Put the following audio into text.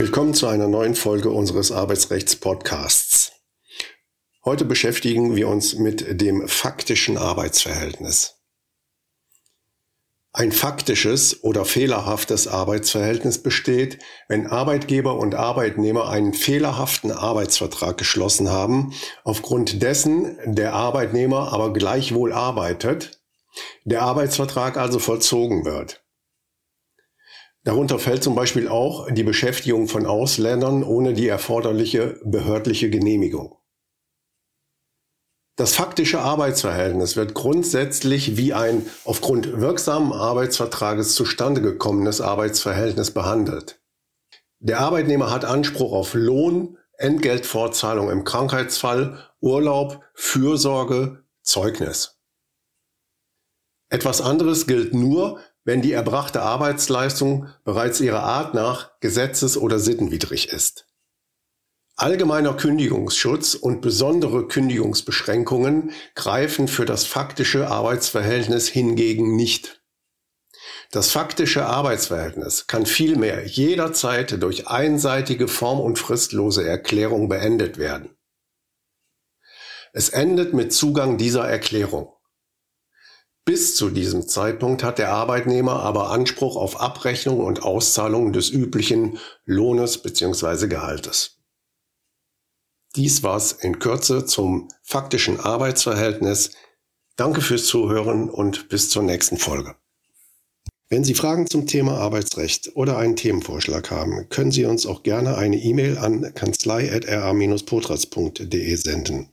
Willkommen zu einer neuen Folge unseres Arbeitsrechts-Podcasts. Heute beschäftigen wir uns mit dem faktischen Arbeitsverhältnis. Ein faktisches oder fehlerhaftes Arbeitsverhältnis besteht, wenn Arbeitgeber und Arbeitnehmer einen fehlerhaften Arbeitsvertrag geschlossen haben, aufgrund dessen der Arbeitnehmer aber gleichwohl arbeitet, der Arbeitsvertrag also vollzogen wird. Darunter fällt zum Beispiel auch die Beschäftigung von Ausländern ohne die erforderliche behördliche Genehmigung. Das faktische Arbeitsverhältnis wird grundsätzlich wie ein aufgrund wirksamen Arbeitsvertrages zustande gekommenes Arbeitsverhältnis behandelt. Der Arbeitnehmer hat Anspruch auf Lohn, Entgeltfortzahlung im Krankheitsfall, Urlaub, Fürsorge, Zeugnis. Etwas anderes gilt nur, wenn die erbrachte Arbeitsleistung bereits ihrer Art nach gesetzes- oder sittenwidrig ist. Allgemeiner Kündigungsschutz und besondere Kündigungsbeschränkungen greifen für das faktische Arbeitsverhältnis hingegen nicht. Das faktische Arbeitsverhältnis kann vielmehr jederzeit durch einseitige form- und fristlose Erklärung beendet werden. Es endet mit Zugang dieser Erklärung. Bis zu diesem Zeitpunkt hat der Arbeitnehmer aber Anspruch auf Abrechnung und Auszahlung des üblichen Lohnes bzw. Gehaltes. Dies war's in Kürze zum faktischen Arbeitsverhältnis. Danke fürs Zuhören und bis zur nächsten Folge. Wenn Sie Fragen zum Thema Arbeitsrecht oder einen Themenvorschlag haben, können Sie uns auch gerne eine E-Mail an kanzlei.ra-potras.de senden.